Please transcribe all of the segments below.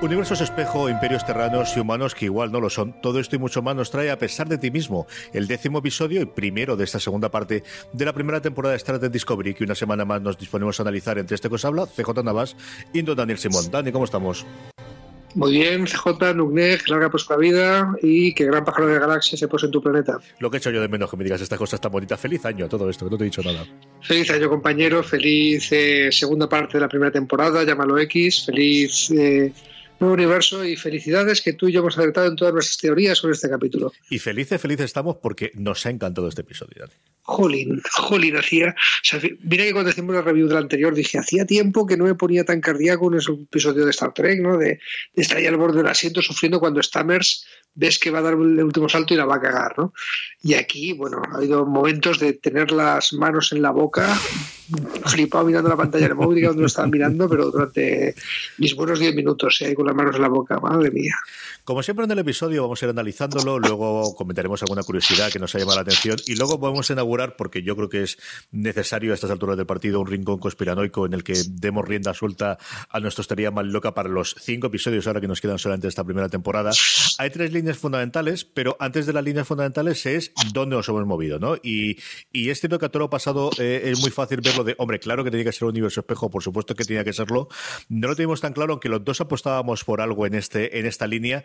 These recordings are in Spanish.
Universos espejo, imperios terranos y humanos que igual no lo son. Todo esto y mucho más nos trae a pesar de ti mismo el décimo episodio y primero de esta segunda parte de la primera temporada de Star Trek Discovery que una semana más nos disponemos a analizar entre este que os habla, CJ Navas, Indo Daniel Simón. Dani, ¿cómo estamos? Muy bien, CJ, Nugnek, larga pues la vida y que gran pájaro de galaxia se pose en tu planeta. Lo que he hecho yo de menos que me digas estas cosas tan bonitas. Feliz año a todo esto, que no te he dicho nada. Feliz año, compañero. Feliz eh, segunda parte de la primera temporada, llámalo X. Feliz eh, universo y felicidades que tú y yo hemos acertado en todas nuestras teorías sobre este capítulo. Y felices, felices estamos porque nos ha encantado este episodio. Dani. Jolín, jolín, hacía. O sea, mira que cuando hicimos la review del anterior dije, hacía tiempo que no me ponía tan cardíaco en ese episodio de Star Trek, ¿no? De, de estar ahí al borde del asiento sufriendo cuando Stammers ves que va a dar el último salto y la va a cagar, ¿no? Y aquí, bueno, ha habido momentos de tener las manos en la boca, flipado mirando la pantalla del móvil, donde lo estaba mirando, pero durante mis buenos 10 minutos, ¿eh? con las manos en la boca, madre mía. Como siempre en el episodio vamos a ir analizándolo, luego comentaremos alguna curiosidad que nos ha llamado la atención y luego podemos inaugurar, porque yo creo que es necesario a estas alturas del partido, un rincón conspiranoico en el que demos rienda suelta a nuestra teoría más loca para los cinco episodios ahora que nos quedan solamente esta primera temporada. Hay tres líneas fundamentales, pero antes de las líneas fundamentales es dónde nos hemos movido, ¿no? Y, y es cierto que a todo lo pasado eh, es muy fácil de, hombre, claro que tenía que ser un universo espejo, por supuesto que tenía que serlo. No lo teníamos tan claro, aunque los dos apostábamos por algo en, este, en esta línea.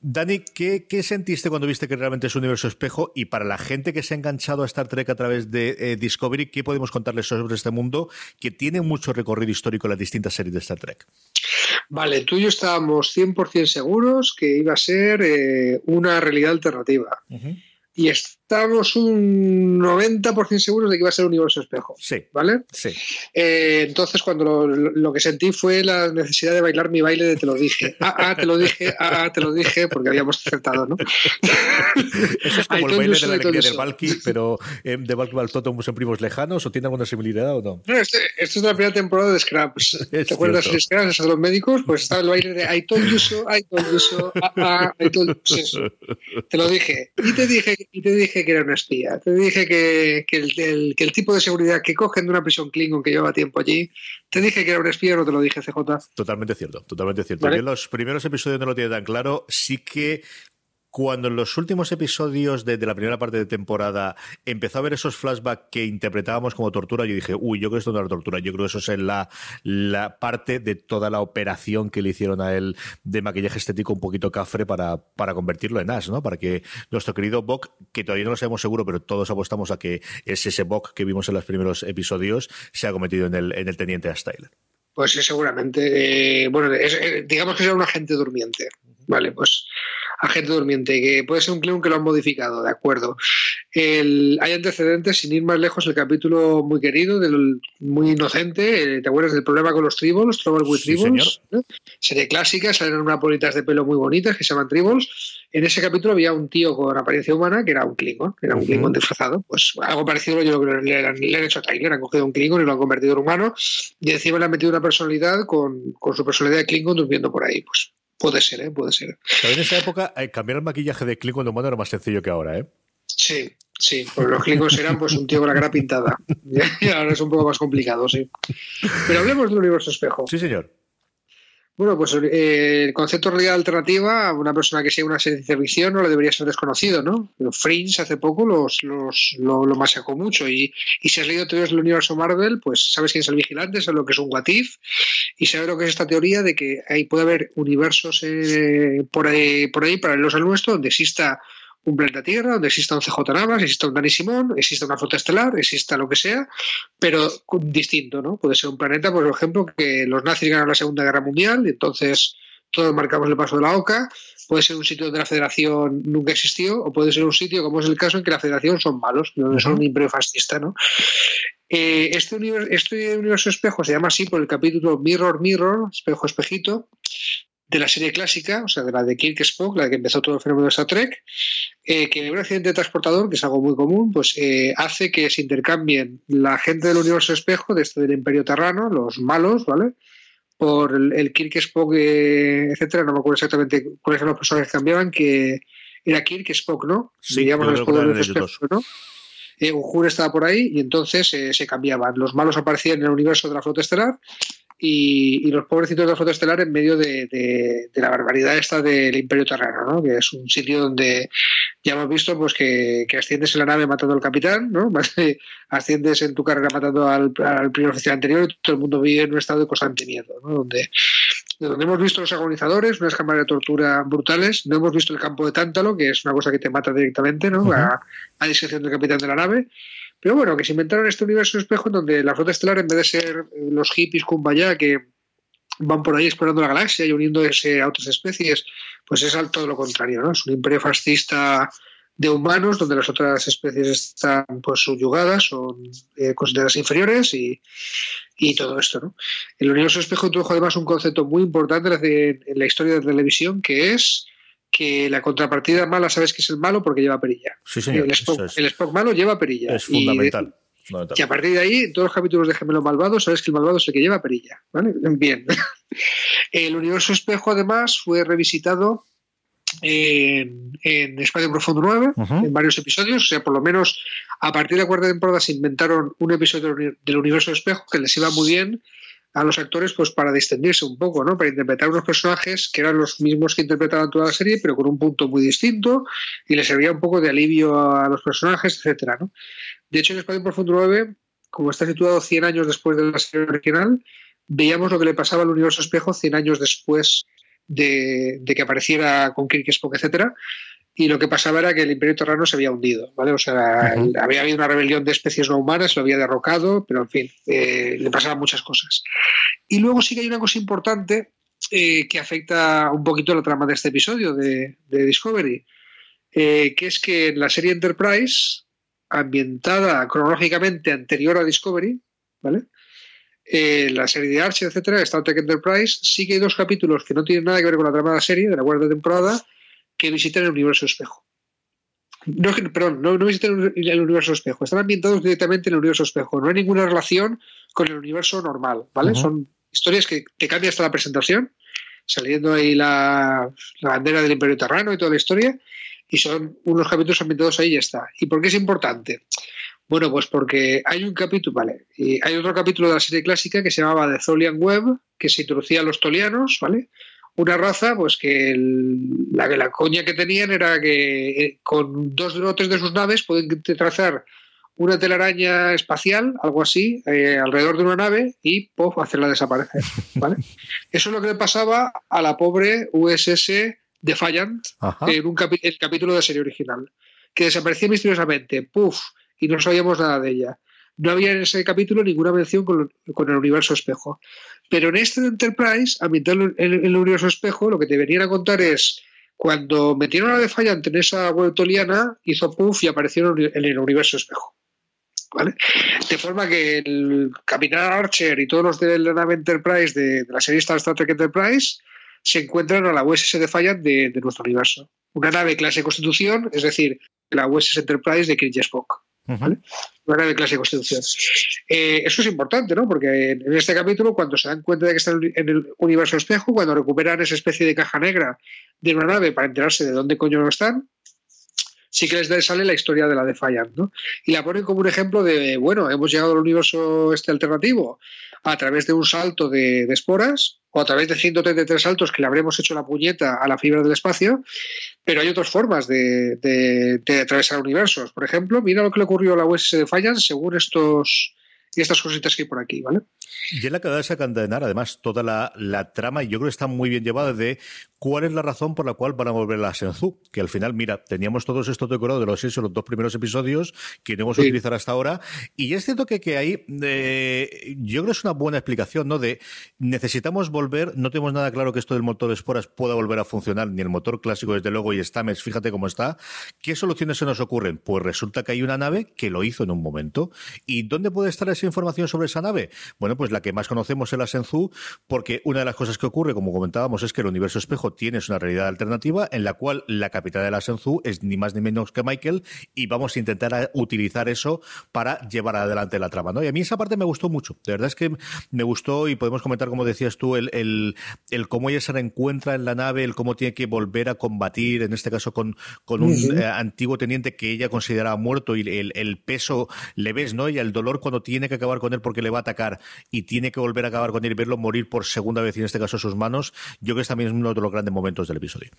Dani, ¿qué, ¿qué, sentiste cuando viste que realmente es un universo espejo? Y para la gente que se ha enganchado a Star Trek a través de eh, Discovery, ¿qué podemos contarles sobre este mundo que tiene mucho recorrido histórico en las distintas series de Star Trek? Vale, tú y yo estábamos 100% seguros que iba a ser eh, una realidad alternativa. Uh -huh. Y estamos un 90% seguros de que iba a ser un universo espejo. Sí. ¿Vale? Sí. Eh, entonces, cuando lo, lo, que sentí fue la necesidad de bailar mi baile de te lo dije. Ah, ah, te lo dije, ah, ah te lo dije, porque habíamos acertado, ¿no? Eso es como el baile de la alegría del Valky, pero eh, de Valky Baltoto son primos lejanos, ¿o tiene alguna similaridad o no? No, este, esto es de la primera temporada de Scraps. ¿Te acuerdas de Scraps, de los médicos? Pues estaba el baile de I told you so, I told you so, ah, ah, I told you so. Te lo dije. Y te dije, y te dije que era una espía. Te dije que, que, el, el, que, el, tipo de seguridad que cogen de una prisión Klingon que lleva tiempo allí, te dije que era un espía, no te lo dije, CJ. Totalmente cierto, totalmente cierto. ¿Vale? Yo en los primeros episodios no lo tiene tan claro, sí que cuando en los últimos episodios de, de, la primera parte de temporada empezó a ver esos flashbacks que interpretábamos como tortura, yo dije, uy, yo creo que esto no era tortura, yo creo que eso es la, la parte de toda la operación que le hicieron a él de maquillaje estético un poquito cafre para, para convertirlo en Ash, ¿no? Para que nuestro querido Bok, que todavía no lo sabemos seguro, pero todos apostamos a que es ese Bok que vimos en los primeros episodios, se ha convertido en el, en el teniente Ash Tyler. Pues sí, seguramente. Eh, bueno, es, eh, digamos que era un agente durmiente. Vale, pues agente durmiente, que puede ser un Klingon que lo han modificado, de acuerdo. El, hay antecedentes, sin ir más lejos, el capítulo muy querido, del, muy inocente, ¿te acuerdas del problema con los tribbles, Trouble with sí, Tribbles? ¿eh? Serie clásica, salen unas bolitas de pelo muy bonitas que se llaman tribbles. En ese capítulo había un tío con apariencia humana que era un Klingon, era un uh -huh. Klingon disfrazado. Pues algo parecido yo creo que le, le, le han hecho a Tyler, han cogido un Klingon y lo han convertido en humano y encima le han metido una personalidad con, con su personalidad de Klingon durmiendo por ahí. Pues Puede ser, ¿eh? puede ser. Pero en esa época, eh, cambiar el maquillaje de Klingon humano era más sencillo que ahora, ¿eh? Sí, Sí, pues los clicos eran pues un tío con la cara pintada. Y ahora es un poco más complicado, sí. Pero hablemos del universo espejo. Sí, señor. Bueno, pues eh, el concepto de realidad alternativa a una persona que sea una serie de ciencia no le debería ser desconocido, ¿no? Fringe hace poco los, los, lo, masacó mucho y, y, si has leído teorías del universo Marvel, pues sabes quién es el vigilante, sabes lo que es un what if y sabes lo que es esta teoría de que ahí puede haber universos eh, por, ahí, por ahí paralelos al nuestro donde exista un planeta Tierra, donde exista un CJ Navas, exista un Dani Simón, exista una flota estelar, exista lo que sea, pero distinto, ¿no? Puede ser un planeta, por ejemplo, que los nazis ganaron la Segunda Guerra Mundial, y entonces todos marcamos el paso de la OCA, puede ser un sitio donde la federación nunca existió, o puede ser un sitio, como es el caso, en que la federación son malos, donde son un imperio fascista, ¿no? Eh, este, universo, este universo espejo se llama así por el capítulo Mirror Mirror, espejo espejito, de la serie clásica, o sea, de la de Kirk Spock, la que empezó todo el fenómeno de Star Trek, eh, que un accidente de transportador, que es algo muy común, pues eh, hace que se intercambien la gente del universo espejo, de este del Imperio Terrano, los malos, ¿vale? Por el, el Kirk Spock, eh, etcétera, no me acuerdo exactamente cuáles eran los personajes que cambiaban, que era Kirk Spock, ¿no? Sí, Digamos los poderes espejo, ¿no? Eh, Uhura estaba por ahí y entonces eh, se cambiaban. Los malos aparecían en el universo de la flota estelar y, y, los pobrecitos de la flota estelar en medio de, de, de, la barbaridad esta del Imperio Terrano, ¿no? que es un sitio donde ya hemos visto pues que, que asciendes en la nave matando al capitán, ¿no? asciendes en tu carrera matando al, al, primer oficial anterior y todo el mundo vive en un estado de constante miedo, ¿no? donde, donde hemos visto los agonizadores, unas cámaras de tortura brutales, no hemos visto el campo de Tántalo, que es una cosa que te mata directamente, ¿no? Uh -huh. a, a discreción del capitán de la nave. Pero bueno, que se inventaron este universo espejo en donde la flota estelar, en vez de ser los hippies kumbaya que van por ahí explorando la galaxia y uniéndose a otras especies, pues es al todo lo contrario, ¿no? Es un imperio fascista de humanos donde las otras especies están pues subyugadas, son eh, consideradas inferiores y, y, todo esto, ¿no? El universo espejo introdujo además un concepto muy importante en la historia de la televisión que es que la contrapartida mala sabes que es el malo porque lleva perilla. Sí, señor. El Spock, es, el Spock malo lleva perilla. Es fundamental. Y, y, a partir de ahí, en todos los capítulos de Gemelo Malvado, sabes que el malvado es el que lleva perilla. ¿vale? Bien. El universo espejo, además, fue revisitado en, en Espacio Profundo 9, uh -huh. en varios episodios. O sea, por lo menos a partir de la cuarta temporada se inventaron un episodio del universo espejo que les iba muy bien a los actores pues para distendirse un poco, ¿no? Para interpretar unos personajes que eran los mismos que interpretaban toda la serie, pero con un punto muy distinto y les servía un poco de alivio a los personajes, etcétera, ¿no? De hecho, en Espacio Profundo 9, como está situado 100 años después de la serie original, veíamos lo que le pasaba al universo espejo 100 años después de, de que apareciera con Kirk Spock, etcétera, y lo que pasaba era que el Imperio Terrano se había hundido, ¿vale? O sea, uh -huh. había habido una rebelión de especies no humanas, lo había derrocado, pero en fin, eh, le pasaban muchas cosas. Y luego sí que hay una cosa importante eh, que afecta un poquito la trama de este episodio de, de Discovery, eh, que es que en la serie Enterprise, ambientada cronológicamente anterior a Discovery, ¿vale? Eh, la serie de Archer, etcétera, Star Trek Enterprise, sí que hay dos capítulos que no tienen nada que ver con la trama de la serie, de la cuarta temporada, que visitan el universo espejo. No, perdón, no, no visitan el universo espejo, están ambientados directamente en el universo espejo. No hay ninguna relación con el universo normal, ¿vale? Uh -huh. Son historias que te cambia hasta la presentación, saliendo ahí la, la, bandera del Imperio Terrano y toda la historia, y son unos capítulos ambientados ahí y ya está. ¿Y por qué es importante? Bueno, pues porque hay un capítulo, vale, y hay otro capítulo de la serie clásica que se llamaba The Tholian Web, que se introducía a los tolianos, ¿vale? Una raza pues que el, la, la coña que tenían era que eh, con dos lotes de sus naves pueden trazar una telaraña espacial, algo así, eh, alrededor de una nave y puff, hacerla desaparecer. ¿vale? Eso es lo que le pasaba a la pobre USS Defiant Ajá. en un capi el capítulo de serie original, que desaparecía misteriosamente, puff, y no sabíamos nada de ella. No había en ese capítulo ninguna mención con, el universo espejo. Pero en este Enterprise, ambientado en el universo espejo, lo que te venían a contar es cuando metieron a Defiant en esa web toliana, hizo puff y aparecieron en el universo espejo. ¿Vale? De forma que el Capitán Archer y todos los de la nave Enterprise de, de la serie Star Trek Enterprise se encuentran a la USS Defiant de, de nuestro universo. Una nave clase Constitución, es decir, la USS Enterprise de Kirk Spock. ¿Vale? Una nave clase de constitución. Eh, eso es importante, ¿no? Porque en este capítulo, cuando se dan cuenta de que están en el universo espejo, cuando recuperan esa especie de caja negra de una nave para enterarse de dónde coño no están, sí que les sale la historia de la Defiant, ¿no? Y la ponen como un ejemplo de, bueno, hemos llegado al universo este alternativo a través de un salto de, esporas o a través de 133 saltos que le habremos hecho la puñeta a la fibra del espacio, pero hay otras formas de, de atravesar universos. Por ejemplo, mira lo que le ocurrió a la USS Defiant según estos y estas cositas que hay por aquí, ¿vale? Y en la que de desencadenar, además, toda la, la, trama, y yo creo que está muy bien llevada, de cuál es la razón por la cual van a volver a la Senzu. Que al final, mira, teníamos todos estos decorados de los seis o los dos primeros episodios que no hemos utilizado hasta ahora. Y es cierto que, que ahí, eh, yo creo que es una buena explicación, ¿no? De necesitamos volver, no tenemos nada claro que esto del motor de esporas pueda volver a funcionar, ni el motor clásico, desde luego, y Stamets, fíjate cómo está. ¿Qué soluciones se nos ocurren? Pues resulta que hay una nave que lo hizo en un momento. ¿Y dónde puede estar ese información sobre esa nave? Bueno, pues la que más conocemos es la Senzu, porque una de las cosas que ocurre, como comentábamos, es que el universo espejo tiene una realidad alternativa en la cual la capital de la Senzu es ni más ni menos que Michael y vamos a intentar utilizar eso para llevar adelante la trama. ¿no? Y a mí esa parte me gustó mucho. De verdad es que me gustó y podemos comentar, como decías tú, el, el, cómo ella se reencuentra en la nave, el cómo tiene que volver a combatir, en este caso con, con un eh, antiguo teniente que ella consideraba muerto y el, el peso le ves, ¿no? Y el dolor cuando tiene que acabar con él porque le va a atacar y tiene que volver a acabar con él y verlo morir por segunda vez en este caso sus manos, yo creo que también es uno de los grandes momentos del episodio.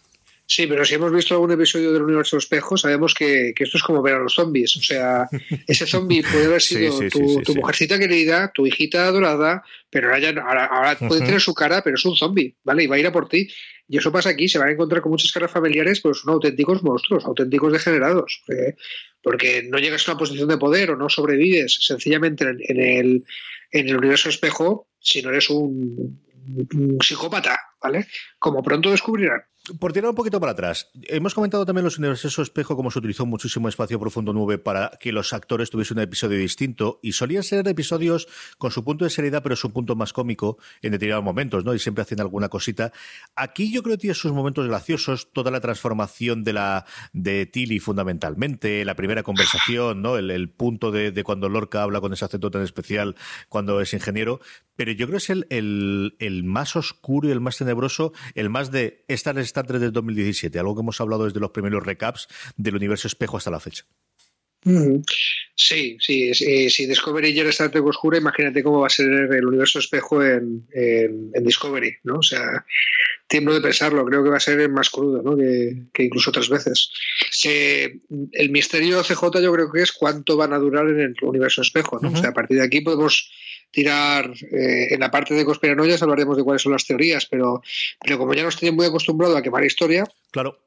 Sí, pero si hemos visto algún episodio del universo espejo, sabemos que, esto es como ver a los zombies. O sea, ese zombie puede haber sido tu, mujercita querida, tu hijita adorada, pero ahora, ya, ahora, puede tener su cara, pero es un zombie, ¿vale? Y va a ir a por ti. Y eso pasa aquí, se van a encontrar con muchas caras familiares, pero son auténticos monstruos, auténticos degenerados. ¿eh? Porque no llegas a una posición de poder o no sobrevives sencillamente en, el, en el universo espejo si no eres un psicópata, ¿vale? Como pronto descubrirán. Por tirar un poquito para atrás, hemos comentado también los universos espejo, como se utilizó muchísimo espacio profundo 9 para que los actores tuviesen un episodio distinto, y solían ser episodios con su punto de seriedad, pero su punto más cómico en determinados momentos, ¿no? Y siempre hacen alguna cosita. Aquí yo creo que tiene sus momentos graciosos, toda la transformación de la de Tilly fundamentalmente, la primera conversación, ¿no? El, punto de, cuando Lorca habla con ese acento tan especial cuando es ingeniero, pero yo creo que es el, el, más oscuro y el más tenebroso, el más de esta Star del 2017, algo que hemos hablado desde los primeros recaps del universo espejo hasta la fecha. Sí, sí, si Discovery ya era Star Trek oscura, imagínate cómo va a ser el universo espejo en, Discovery, ¿no? O sea, tiempo de pensarlo, creo que va a ser más crudo, ¿no? Que, incluso otras veces. el misterio CJ yo creo que es cuánto van a durar en el universo espejo, ¿no? O sea, a partir de aquí podemos tirar eh, en la parte de conspiranoias hablaremos de cuáles son las teorías, pero, pero como ya nos tienen muy acostumbrado a quemar historia, claro.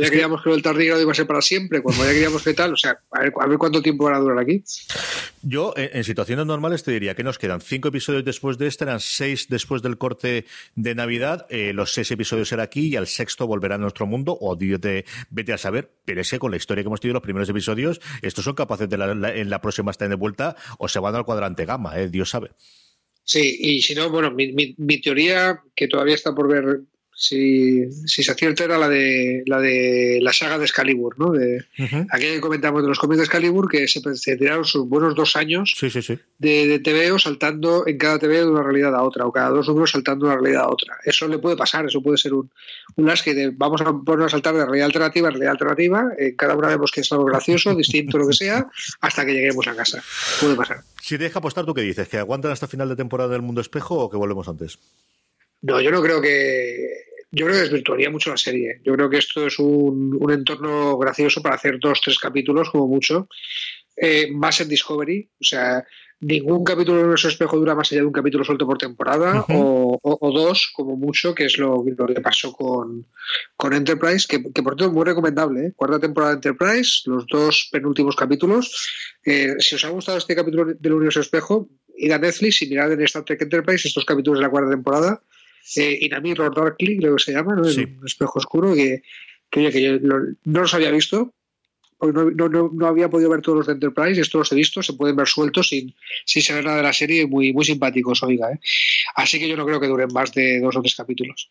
Ya queríamos que el tardígrado iba a ser para siempre, cuando ya queríamos que tal, o sea, a ver, a ver cuánto tiempo van a durar aquí. Yo, en, situaciones normales, te diría que nos quedan cinco episodios después de este, eran seis después del corte de Navidad, eh, los seis episodios serán aquí y al sexto volverá a nuestro mundo, o de, vete a saber, pero ese con la historia que hemos tenido los primeros episodios, estos son capaces de en la próxima estar de vuelta o se van al cuadrante gamma, eh, Dios sabe. Sí, y si no, bueno, mi, mi, teoría, que todavía está por ver si, si se acierta era la de la de la saga de Excalibur, ¿no? De, Aquí comentamos de los cómics de Excalibur que se, tiraron sus buenos dos años De, de TVO saltando en cada TV de una realidad a otra, o cada dos números saltando de una realidad a otra. Eso le puede pasar, eso puede ser un, un que de vamos a poner a saltar de realidad alternativa a realidad alternativa, en cada una vemos que es algo gracioso, distinto, lo que sea, hasta que lleguemos a casa. Puede pasar. Si deja apostar, ¿tú qué dices? ¿Que aguantan hasta final de temporada del Mundo Espejo o que volvemos antes? No, yo no creo que yo creo que desvirtuaría mucho la serie. Yo creo que esto es un, entorno gracioso para hacer dos, tres capítulos, como mucho. Eh, más en Discovery, o sea, ningún capítulo de Universo Espejo dura más allá de un capítulo suelto por temporada, o, dos, como mucho, que es lo, que pasó con, con Enterprise, que, por cierto es muy recomendable. ¿eh? Cuarta temporada de Enterprise, los dos penúltimos capítulos. Eh, si os ha gustado este capítulo del Universo Espejo, id a Netflix y mirad en Star Trek Enterprise estos capítulos de la cuarta temporada eh, Inamir Darkly, creo que se llama, ¿no? un espejo oscuro que, que, que yo no los había visto, no, no, no, había podido ver todos los de Enterprise, estos los he visto, se pueden ver sueltos sin, sin saber nada de la serie, muy, muy simpáticos, oiga. ¿eh? Así que yo no creo que duren más de dos o tres capítulos.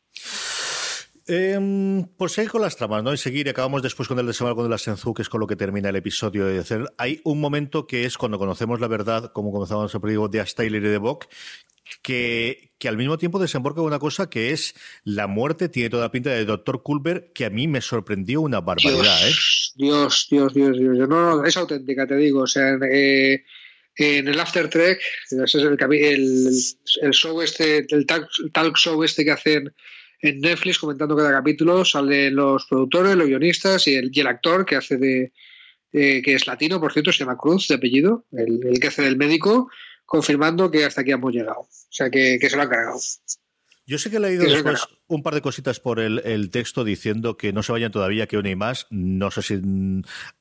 Eh, por seguir con las tramas, ¿no? Y seguir, acabamos después con el desembarco de la Senzu, que es con lo que termina el episodio de hacer. Hay un momento que es cuando conocemos la verdad, como comenzamos el digo, de Astyler y de Bok, que, que al mismo tiempo desemboca una cosa que es la muerte, tiene toda la pinta de Dr. Culver, que a mí me sorprendió una barbaridad, Dios, ¿eh? Dios, Dios, Dios, Dios. No, no, es auténtica, te digo. O sea, eh, en el After Trek, ese es el, el, el show este, el talk, talk show este que hacen en Netflix comentando cada capítulo, salen los productores, los guionistas y el, y el actor que hace de, eh, que es latino, por cierto, se llama Cruz de apellido, el, el, que hace del médico, confirmando que hasta aquí hemos llegado. O sea, que, que se lo ha cargado. Yo sé que he leído después un par de cositas por el, el, texto diciendo que no se vayan todavía, que una y más. No sé si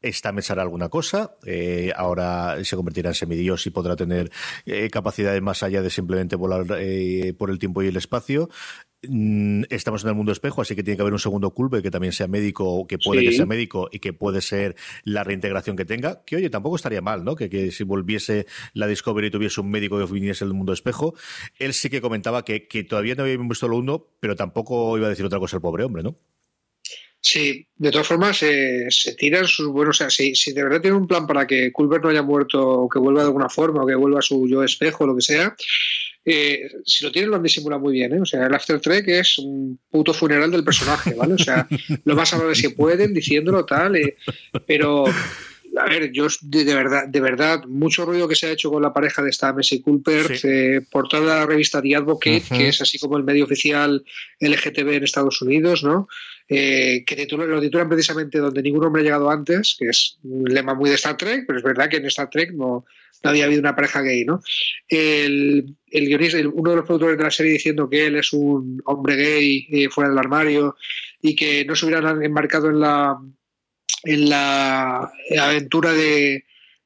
esta mesa hará alguna cosa. Eh, ahora se convertirá en semidios y podrá tener eh, capacidades más allá de simplemente volar eh, por el tiempo y el espacio. Mm, estamos en el mundo espejo, así que tiene que haber un segundo culpe que también sea médico, que puede sí. que sea médico y que puede ser la reintegración que tenga. Que oye, tampoco estaría mal, ¿no? Que, que si volviese la Discovery y tuviese un médico que viniese del mundo espejo. Él sí que comentaba que, que todavía no había visto lo uno, pero tampoco iba a decir otra cosa el pobre hombre, ¿no? Sí, de todas formas eh, se tiran sus buenos. O sea, si, si, de verdad tiene un plan para que Culver no haya muerto o que vuelva de alguna forma o que vuelva a su yo espejo o lo que sea, eh, si lo tienen lo han disimulado muy bien, ¿eh? O sea, el After Trek es un puto funeral del personaje, ¿vale? O sea, lo más amable si pueden, diciéndolo tal, eh, pero a ver, yo de, de, verdad, de verdad, mucho ruido que se ha hecho con la pareja de Stammes y Culper, sí. eh, por toda la revista The Advocate, uh -huh. que es así como el medio oficial LGTB en Estados Unidos, ¿no? Eh, que titula, lo titulan precisamente donde ningún hombre ha llegado antes, que es un lema muy de Star Trek, pero es verdad que en Star Trek no, no había habido una pareja gay, ¿no? El, el guionista, el, uno de los productores de la serie diciendo que él es un hombre gay eh, fuera del armario y que no se hubieran embarcado en la en la aventura de,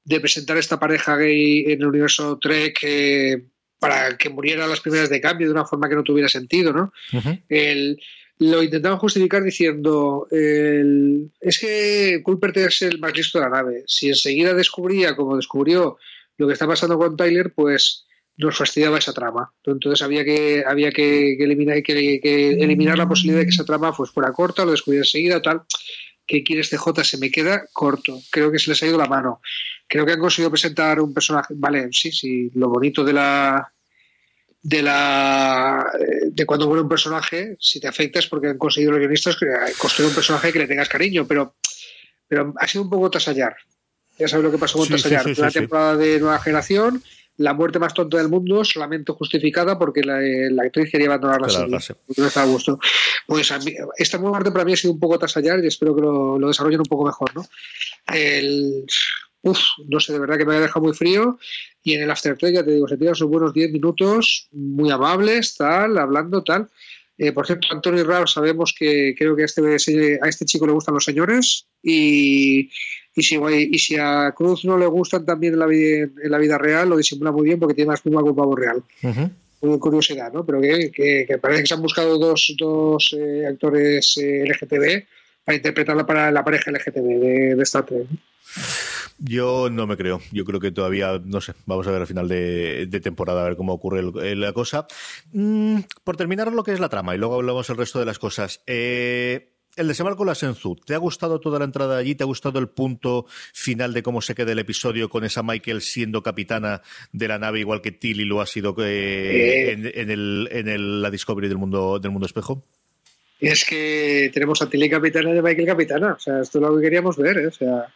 de presentar esta pareja gay en el universo Trek eh, para que muriera las primeras de cambio de una forma que no tuviera sentido, ¿no? Uh -huh. el, lo intentaban justificar diciendo el, es que Culpert es el más listo de la nave. Si enseguida descubría, como descubrió, lo que está pasando con Tyler, pues nos fastidiaba esa trama. Entonces había que, había que, que eliminar, que, que, eliminar la posibilidad de que esa trama pues, fuera corta, lo descubriera enseguida, tal. ¿Qué quieres CJ? Se me queda corto. Creo que se les ha ido la mano. Creo que han conseguido presentar un personaje. Vale, sí, sí. Lo bonito de la. De la. De cuando muere un personaje, si te afecta es porque han conseguido los guionistas construir un personaje que le tengas cariño, pero, pero ha sido un poco tasallar. Ya sabes lo que pasó con sí, Tasallar. Sí, sí, la temporada de nueva generación, la muerte más tonta del mundo, solamente justificada porque la, la actriz quería abandonar la serie. Porque no estaba a gusto. Pues a mí, esta muerte para mí ha sido un poco tasallar y espero que lo, lo desarrollen un poco mejor, ¿no? El, uf, no sé, de verdad que me ha dejado muy frío. Y en el Aftertrek, ya te digo, se tiran sus buenos 10 minutos, muy amables, tal, hablando, tal. Eh, por cierto, Anthony Rao sabemos que creo que a este, a este chico le gustan los señores y, y, si, y si a Cruz no le gustan también en la, vida, en la vida real, lo disimula muy bien porque tiene más pluma que un pavo real. Uh -huh. Muy curiosidad, ¿no? Pero que, que, que, parece que se han buscado dos, dos eh, actores eh, LGTB para interpretarla para la pareja LGTB de, de Star Trek. Yo no me creo. Yo creo que todavía, no sé, vamos a ver al final de, de temporada a ver cómo ocurre el, la cosa. Mm, por terminar lo que es la trama y luego hablamos el resto de las cosas. Eh, el desembarco la Senzu, ¿te ha gustado toda la entrada allí? ¿Te ha gustado el punto final de cómo se queda el episodio con esa Michael siendo capitana de la nave, igual que Tilly lo ha sido eh, en, en, el, en el, la Discovery del mundo, del mundo espejo? Es que tenemos a Tilly capitana y a Michael capitana. O sea, esto es lo que queríamos ver. ¿eh? O sea,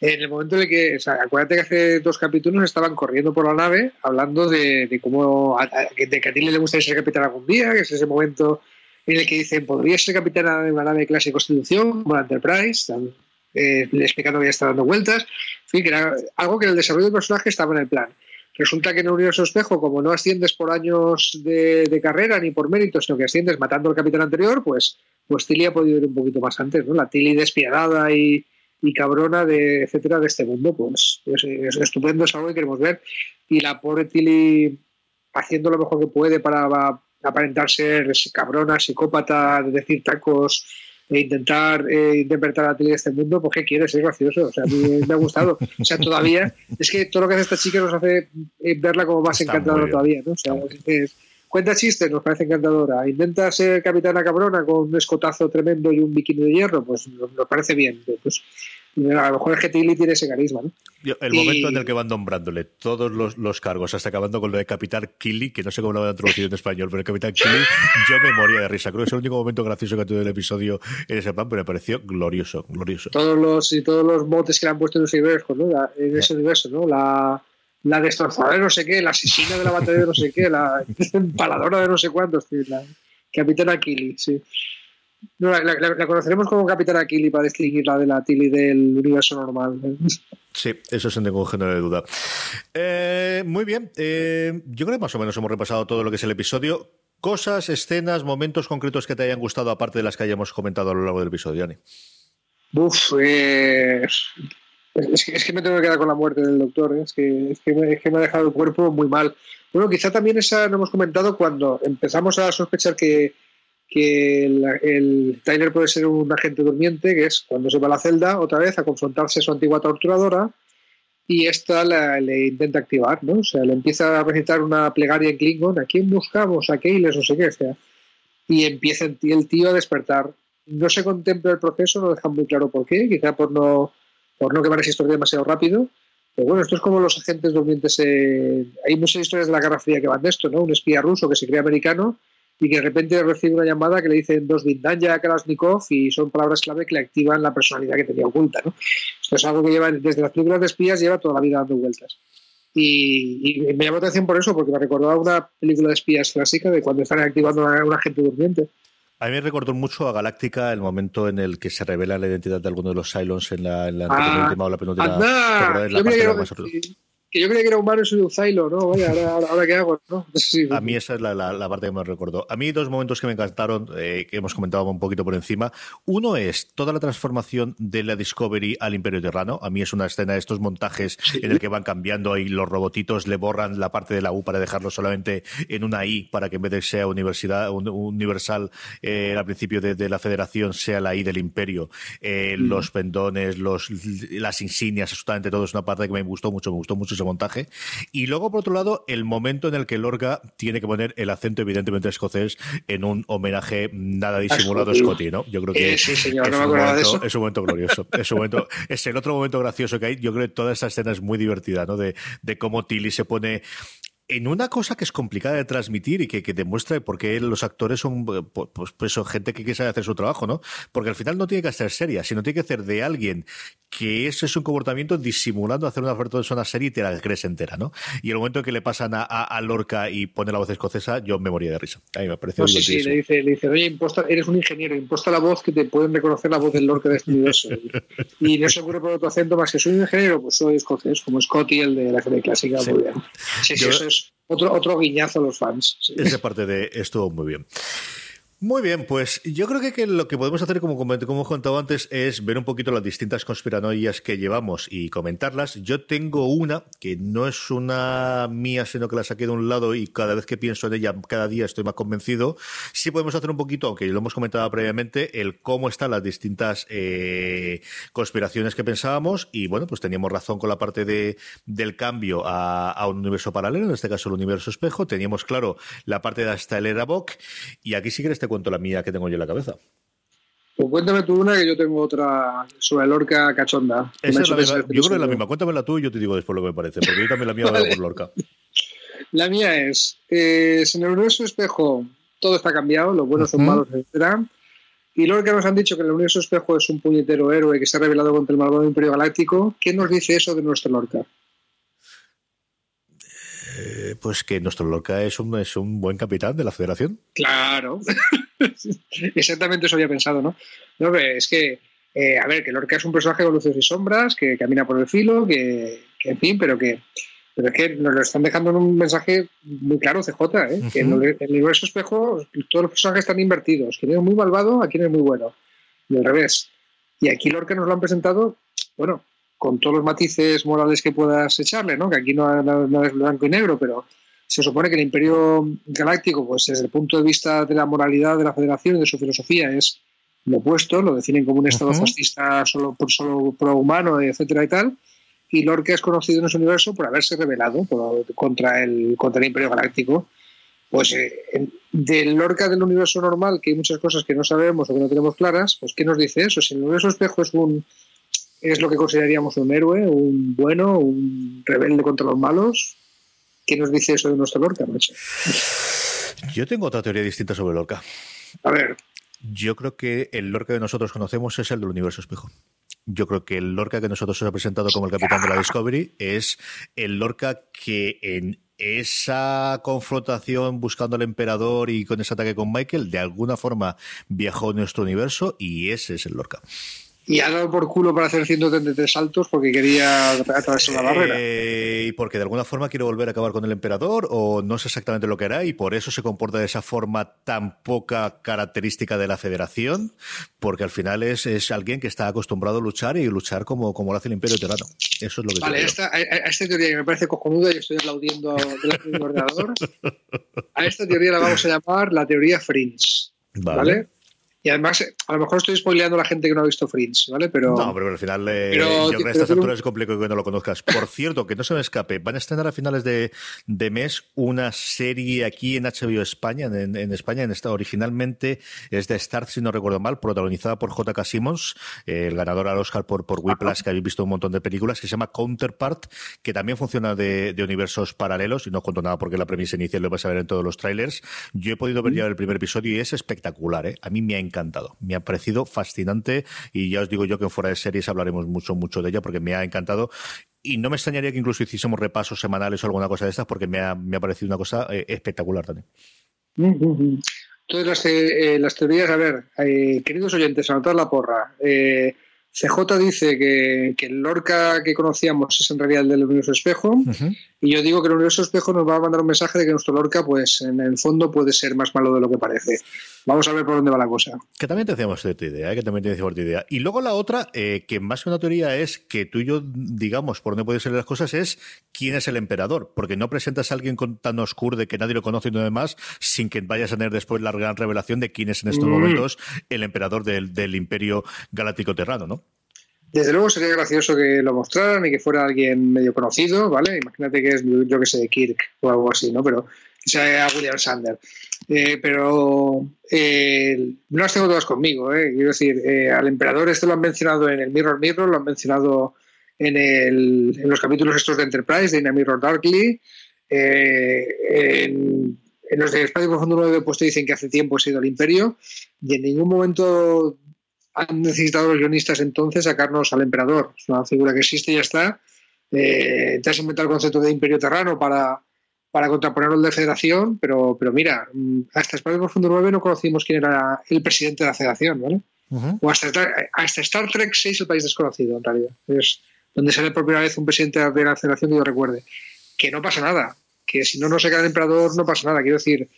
en el momento en el que, o sea, acuérdate que hace dos capítulos estaban corriendo por la nave hablando de, de cómo, de que a Tilly le gustaría ser capitana algún día, que es ese momento en el que dicen, podría ser capitana de una nave de clase de Constitución, como la Enterprise, eh, explicando que ya está dando vueltas, en fin, que era algo que en el desarrollo del personaje estaba en el plan. Resulta que en el universo espejo, como no asciendes por años de, de, carrera ni por méritos, sino que asciendes matando al capitán anterior, pues, pues Tilly ha podido ir un poquito más antes, ¿no? La Tilly despiadada y, y cabrona, de, etcétera, de este mundo, pues es, es, estupendo, es algo que queremos ver. Y la pobre Tilly haciendo lo mejor que puede para aparentar ser cabrona, psicópata, de decir tacos e intentar eh, interpretar a ti de este mundo, pues ¿qué quieres? Es gracioso, o sea, a mí me ha gustado. O sea, todavía, es que todo lo que hace esta chica nos hace eh, verla como más encantadora todavía, ¿no? O sea, es, cuenta chistes, nos parece encantadora. Intenta ser capitana cabrona con un escotazo tremendo y un bikini de hierro, pues nos, parece bien. Pues, a lo mejor es que Tilly tiene ese carisma. ¿no? El momento en el que van nombrándole todos los, cargos, hasta acabando con lo de Capitán Killy, que no sé cómo lo han traducido en español, pero el Capitán Killy, yo me moría de risa. Creo que es el único momento gracioso que ha tenido el episodio en ese plan, pero me pareció glorioso, glorioso. Todos los, y todos los botes que le han puesto en ese universo, ¿no? en ese universo, ¿no? La, la destrozadora de no sé qué, la asesina de la batalla de no sé qué, la empaladora de no sé cuántos, la Capitana Killy, sí. No, la, conoceremos como Capitán Aquili para distinguirla de la Tilly del universo normal. Sí, eso sin ningún género de duda. Eh, muy bien, eh, yo creo que más o menos hemos repasado todo lo que es el episodio. Cosas, escenas, momentos concretos que te hayan gustado, aparte de las que hayamos comentado a lo largo del episodio, Dani. Uf, eh, es, que, me tengo que quedar con la muerte del doctor, es que, es, que me, es que me ha dejado el cuerpo muy mal. Bueno, quizá también esa no hemos comentado cuando empezamos a sospechar que que el, Tyler puede ser un agente durmiente, que es cuando se va a la celda otra vez a confrontarse a su antigua torturadora y esta le intenta activar, ¿no? O sea, le empieza a recitar una plegaria en Klingon, ¿a quién buscamos? ¿A Keyles? No sé qué, sea. Y empieza el tío a despertar. No se contempla el proceso, no dejan muy claro por qué, quizá por no, por no quemar esa historia demasiado rápido. Pero bueno, esto es como los agentes durmientes. Hay muchas historias de la Guerra Fría que van de esto, ¿no? Un espía ruso que se cree americano y que de repente recibe una llamada que le dicen dos Vindanya Kalashnikov y son palabras clave que le activan la personalidad que tenía oculta. ¿no? Esto es algo que lleva desde las películas de espías lleva toda la vida dando vueltas. Y, me llamó la atención por eso, porque me recordó a una película de espías clásica de cuando están activando a un agente durmiente. A mí me recordó mucho a Galáctica el momento en el que se revela la identidad de alguno de los Cylons en la, en la ah, o la penúltima que yo creía que era humano soy un Zylo, ¿no? Vaya, ahora, ahora, qué hago, ¿no? a mí esa es la, la, parte que me recuerdo. A mí dos momentos que me encantaron, eh, que hemos comentado un poquito por encima. Uno es toda la transformación de la Discovery al Imperio Terrano. A mí es una escena de estos montajes en el que van cambiando y los robotitos le borran la parte de la U para dejarlo solamente en una I, para que en vez de sea universidad universal eh, al principio de, la Federación sea la I del Imperio. Eh, los pendones, los, las insignias, absolutamente todo es una parte que me gustó mucho, me gustó mucho ese montaje. Y luego, por otro lado, el momento en el que Lorca tiene que poner el acento evidentemente escocés en un homenaje nada disimulado a Scotty, ¿no? Yo creo que es, un momento, es, un momento, glorioso. es, un momento, es el otro momento gracioso que hay. Yo creo que toda esta escena es muy divertida, ¿no? De, de cómo Tilly se pone en una cosa que es complicada de transmitir y que, que demuestra por qué los actores son pues, pues, son gente que quiere hacer su trabajo, ¿no? Porque al final no tiene que ser seria, sino tiene que ser de alguien que ese es un comportamiento disimulando hacer una persona seria y te la crees entera, ¿no? Y el momento en que le pasan a, a, Lorca y pone la voz escocesa, yo me moría de risa. A mí me pareció no, sí, sí, le dice, le dice, oye, imposta, eres un ingeniero, imposta la voz que te pueden reconocer la voz del Lorca de este universo. y no se ocurre por otro acento más que soy un ingeniero, pues soy escocés, como Scotty, el de la serie clásica. Muy bien. Sí, sí, eso es otro, otro guiñazo a los fans. Esa parte de estuvo muy bien. Muy bien, pues yo creo que, lo que podemos hacer, como, como hemos contado antes, es ver un poquito las distintas conspiranoias que llevamos y comentarlas. Yo tengo una que no es una mía, sino que la saqué de un lado y cada vez que pienso en ella, cada día estoy más convencido. Sí podemos hacer un poquito, aunque lo hemos comentado previamente, el cómo están las distintas eh, conspiraciones que pensábamos y bueno, pues teníamos razón con la parte de, del cambio a, un universo paralelo, en este caso el universo espejo. Teníamos claro la parte de hasta el era y aquí sí que este cuento la mía que tengo yo en la cabeza. Pues cuéntame tú una que yo tengo otra sobre Lorca cachonda. Esa es la misma, yo creo que es la misma. Cuéntamela tú y yo te digo después lo que me parece, porque yo también la mía vale. por Lorca. La mía es, eh, en el universo espejo todo está cambiado, los buenos son malos, etc. Y Lorca nos han dicho que el universo espejo es un puñetero héroe que se ha revelado contra el malvado Imperio Galáctico. ¿Qué nos dice eso de nuestro Lorca? Eh, pues que nuestro Lorca es un, es un buen capitán de la federación. Claro, exactamente eso había pensado, ¿no? No, es que, eh, a ver, que Lorca es un personaje con luces y sombras, que camina por el filo, que, en fin, pero que, pero es que nos lo están dejando en un mensaje muy claro, CJ, ¿eh? que en el, universo espejo todos los personajes están invertidos, quien es muy malvado, a quien es muy bueno, y al revés. Y aquí Lorca nos lo han presentado, bueno, con todos los matices morales que puedas echarle, ¿no? Que aquí no, no, es blanco y negro, pero se supone que el Imperio Galáctico, pues desde el punto de vista de la moralidad de la Federación y de su filosofía, es lo opuesto, lo definen como un Estado fascista solo, por, solo pro-humano, etcétera y tal. Y Lorca es conocido en ese universo por haberse rebelado contra, el, contra el Imperio Galáctico. Pues eh, del Lorca del universo normal, que hay muchas cosas que no sabemos o que no tenemos claras, pues ¿qué nos dice eso? Si el universo espejo es un es lo que consideraríamos un héroe, un bueno, un rebelde contra los malos, ¿qué nos dice eso de nuestro Lorca, macho? Yo tengo otra teoría distinta sobre Lorca. A ver. Yo creo que el Lorca que nosotros conocemos es el del universo espejo. Yo creo que el Lorca que nosotros nos ha presentado como el capitán de la Discovery es el Lorca que en esa confrontación buscando al emperador y con ese ataque con Michael, de alguna forma viajó a nuestro universo y ese es el Lorca y ha dado por culo para hacer 133 saltos porque quería atravesar la barrera. Eh, y porque de alguna forma quiere volver a acabar con el emperador o no sé exactamente lo que hará y por eso se comporta de esa forma tan poca característica de la federación, porque al final es, es alguien que está acostumbrado a luchar y luchar como, como lo hace el imperio terrano. Eso es lo que Vale, esta, a, esta teoría que me parece cojonuda y estoy aplaudiendo delante de ordenador, a esta teoría la vamos a llamar la teoría Fringe. ¿vale? Y además, a lo mejor estoy spoileando a la gente que no ha visto Fringe, ¿vale? Pero, no, pero al final, eh, yo creo que a estas alturas es complicado que no lo conozcas. Por cierto, que no se me escape, van a estrenar a finales de, de mes una serie aquí en HBO España, en, en España, en esta, originalmente es de Star, si no recuerdo mal, protagonizada por J.K. Simmons, el ganador al Oscar por, por Whiplash, que habéis visto un montón de películas, que se llama Counterpart, que también funciona de, de universos paralelos, y no cuento nada porque la premisa inicial lo vas a ver en todos los trailers. Yo he podido ver ya el primer episodio y es espectacular, ¿eh? A mí me ha encantado. Me ha parecido fascinante y ya os digo yo que fuera de series hablaremos mucho, mucho de ella porque me ha encantado y no me extrañaría que incluso hiciésemos repasos semanales o alguna cosa de estas porque me ha, me ha parecido una cosa eh, espectacular también. Entonces, las, eh, las teorías, a ver, eh, queridos oyentes, anotar la porra. CJ dice que, que, el Lorca que conocíamos es en realidad el del universo espejo. Uh -huh. Y yo digo que el universo espejo nos va a mandar un mensaje de que nuestro Lorca, pues en el fondo, puede ser más malo de lo que parece. Vamos a ver por dónde va la cosa. Que también te hacemos cierta idea, ¿eh? que también te decimos cierta idea. Y luego la otra, eh, que más que una teoría es que tú y yo, digamos, por dónde pueden ser las cosas, es quién es el emperador. Porque no presentas a alguien con, tan oscuro de que nadie lo conoce y no demás, sin que vayas a tener después la gran revelación de quién es en estos mm. momentos el emperador del, del imperio galáctico terrano, ¿no? Desde luego sería gracioso que lo mostraran y que fuera alguien medio conocido, ¿vale? Imagínate que es, yo que sé, Kirk o algo así, ¿no? Pero que sea William Sander. Eh, pero no las tengo todas conmigo, ¿eh? Quiero decir, eh, al emperador este lo han mencionado en el Mirror Mirror, lo han mencionado en, el, en los capítulos estos de Enterprise, de In a Mirror Darkly, eh, en, en, los de Espacio Profundo 9 pues te dicen que hace tiempo ha sido el imperio y en ningún momento han necesitado los guionistas entonces sacarnos al emperador. Es una figura que existe y ya está. Eh, te has inventado el concepto de imperio terrano para, para contraponerlo al de federación, pero, pero mira, hasta Espacio Profundo 9 no conocimos quién era el presidente de la federación, ¿vale? Uh -huh. O hasta, hasta, Star Trek 6 el país desconocido, en realidad. Es donde sale por primera vez un presidente de la federación que yo recuerde. Que no pasa nada. Que si no no se queda el emperador, no pasa nada. Quiero decir,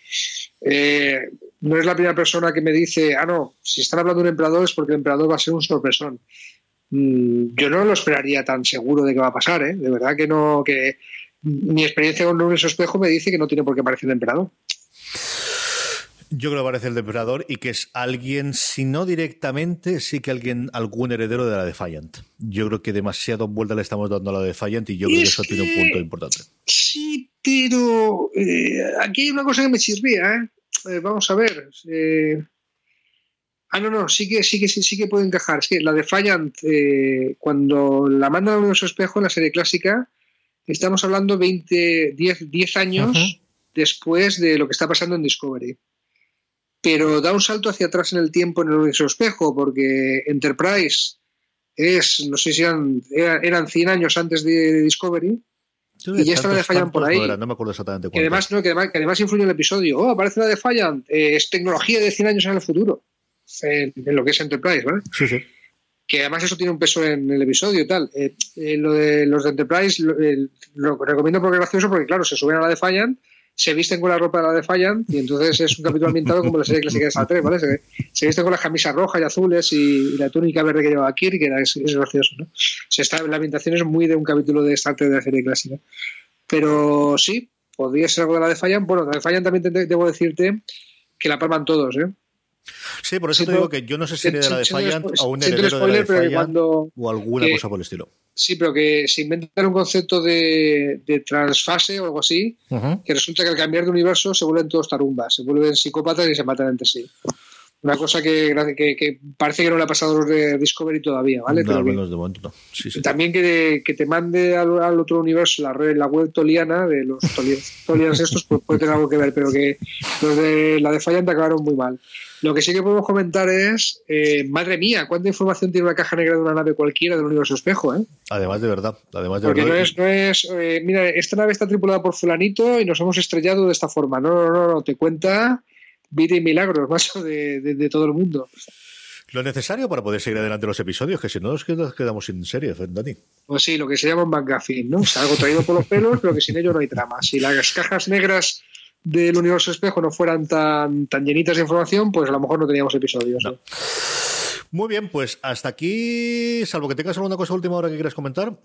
eh, no es la primera persona que me dice, ah, no, si están hablando de un emperador es porque el emperador va a ser un sorpresón. Mm, yo no lo esperaría tan seguro de que va a pasar, ¿eh? De verdad que no, que mi experiencia con Lorenzo Espejo me dice que no tiene por qué aparecer el emperador. Yo creo que parece el emperador y que es alguien, si no directamente, sí que alguien, algún heredero de la Defiant. Yo creo que demasiado vuelta le estamos dando a la Defiant y yo creo que eso tiene un punto importante. Sí, pero eh, aquí hay una cosa que me chirría, ¿eh? eh vamos a ver. Eh... Ah, no, no, sí que, sí que, sí, sí que puede encajar. Es que la Defiant, eh, cuando la mandan al universo espejo en la serie clásica, estamos hablando 20, 10, 10 años uh -huh. después de lo que está pasando en Discovery pero da un salto hacia atrás en el tiempo en el universo espejo, porque Enterprise es, no sé si eran, eran 100 años antes de Discovery, y está la Defiant por ahí. No, era, no, me acuerdo exactamente que además, no, que además, que además, influye en el episodio. Oh, aparece la Defiant, eh, es tecnología de 100 años en el futuro, en, en, lo que es Enterprise, ¿vale? Sí, sí. Que además eso tiene un peso en el episodio y tal. Eh, eh, lo de los de Enterprise lo, lo recomiendo porque es gracioso, porque claro, se suben a la Defiant se visten con la ropa de la Defiant y entonces es un capítulo ambientado como la serie clásica de Star Trek, ¿vale? Se, visten con las camisas rojas y azules y, la túnica verde que lleva Kirk, que era, es, es gracioso, ¿no? Se está, la ambientación es muy de un capítulo de Star Trek de la serie clásica. Pero sí, podría ser algo de la Defiant. Bueno, la Defiant también te, debo decirte que la palman todos, ¿eh? Sí, por eso te digo que yo no sé si de la de Fallant o un heredero de la de cuando, o alguna cosa por el estilo. Sí, pero que se inventan un concepto de, transfase o algo así, que resulta que al cambiar de universo se vuelven todos tarumbas, se vuelven psicópatas y se matan entre sí. Una cosa que, que, parece que no le ha pasado a los de Discovery todavía, ¿vale? No, de momento También que, te mande al, otro universo la, red, la web toliana de los tolianos estos, pues puede tener algo que ver, pero que los de la de Fallant acabaron muy mal. Lo que sí que podemos comentar es, eh, madre mía, cuánta información tiene una caja negra de una nave cualquiera del universo espejo, ¿eh? Además de verdad, además de Porque verdad. no es, no es eh, mira, esta nave está tripulada por fulanito y nos hemos estrellado de esta forma. No, no, no, no, te cuenta vida y milagros, macho, de, de, todo el mundo. Lo necesario para poder seguir adelante los episodios, que si no nos quedamos sin serie, Dani. Pues sí, lo que se llama un McGuffin, ¿no? O sea, algo traído por los pelos, pero que sin ello no hay trama. Si las cajas negras del universo espejo no fueran tan, tan llenitas de información, pues a lo mejor no teníamos episodios. Muy bien, pues hasta aquí, salvo que tengas alguna cosa última hora que quieras comentar.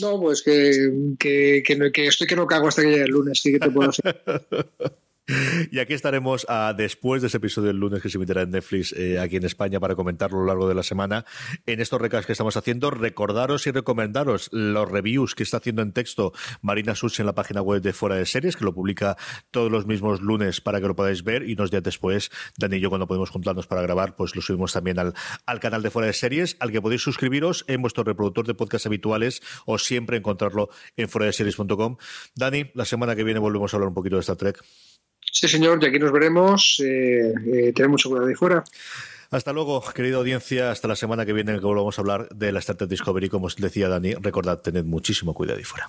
No, pues que, que, que, estoy que no cago hasta que llegue el lunes, sí que te puedo hacer. Y aquí estaremos ah, después de ese episodio del lunes que se emitirá en Netflix eh, aquí en España para comentarlo a lo largo de la semana. En estos recaps que estamos haciendo, recordaros y recomendaros los reviews que está haciendo en texto Marina Such en la página web de Fuera de Series, que lo publica todos los mismos lunes para que lo podáis ver y unos días después, Dani y yo cuando podemos juntarnos para grabar, pues lo subimos también al, al canal de Fuera de Series, al que podéis suscribiros en vuestro reproductor de podcast habituales o siempre encontrarlo en fuera de series.com. Dani, la semana que viene volvemos a hablar un poquito de Star Trek. Sí, señor, y aquí nos veremos. Eh, eh, tened mucho cuidado ahí fuera. Hasta luego, querida audiencia. Hasta la semana que viene, que volvamos a hablar de la Startup Discovery. Como os decía Dani, recordad, tened muchísimo cuidado ahí fuera.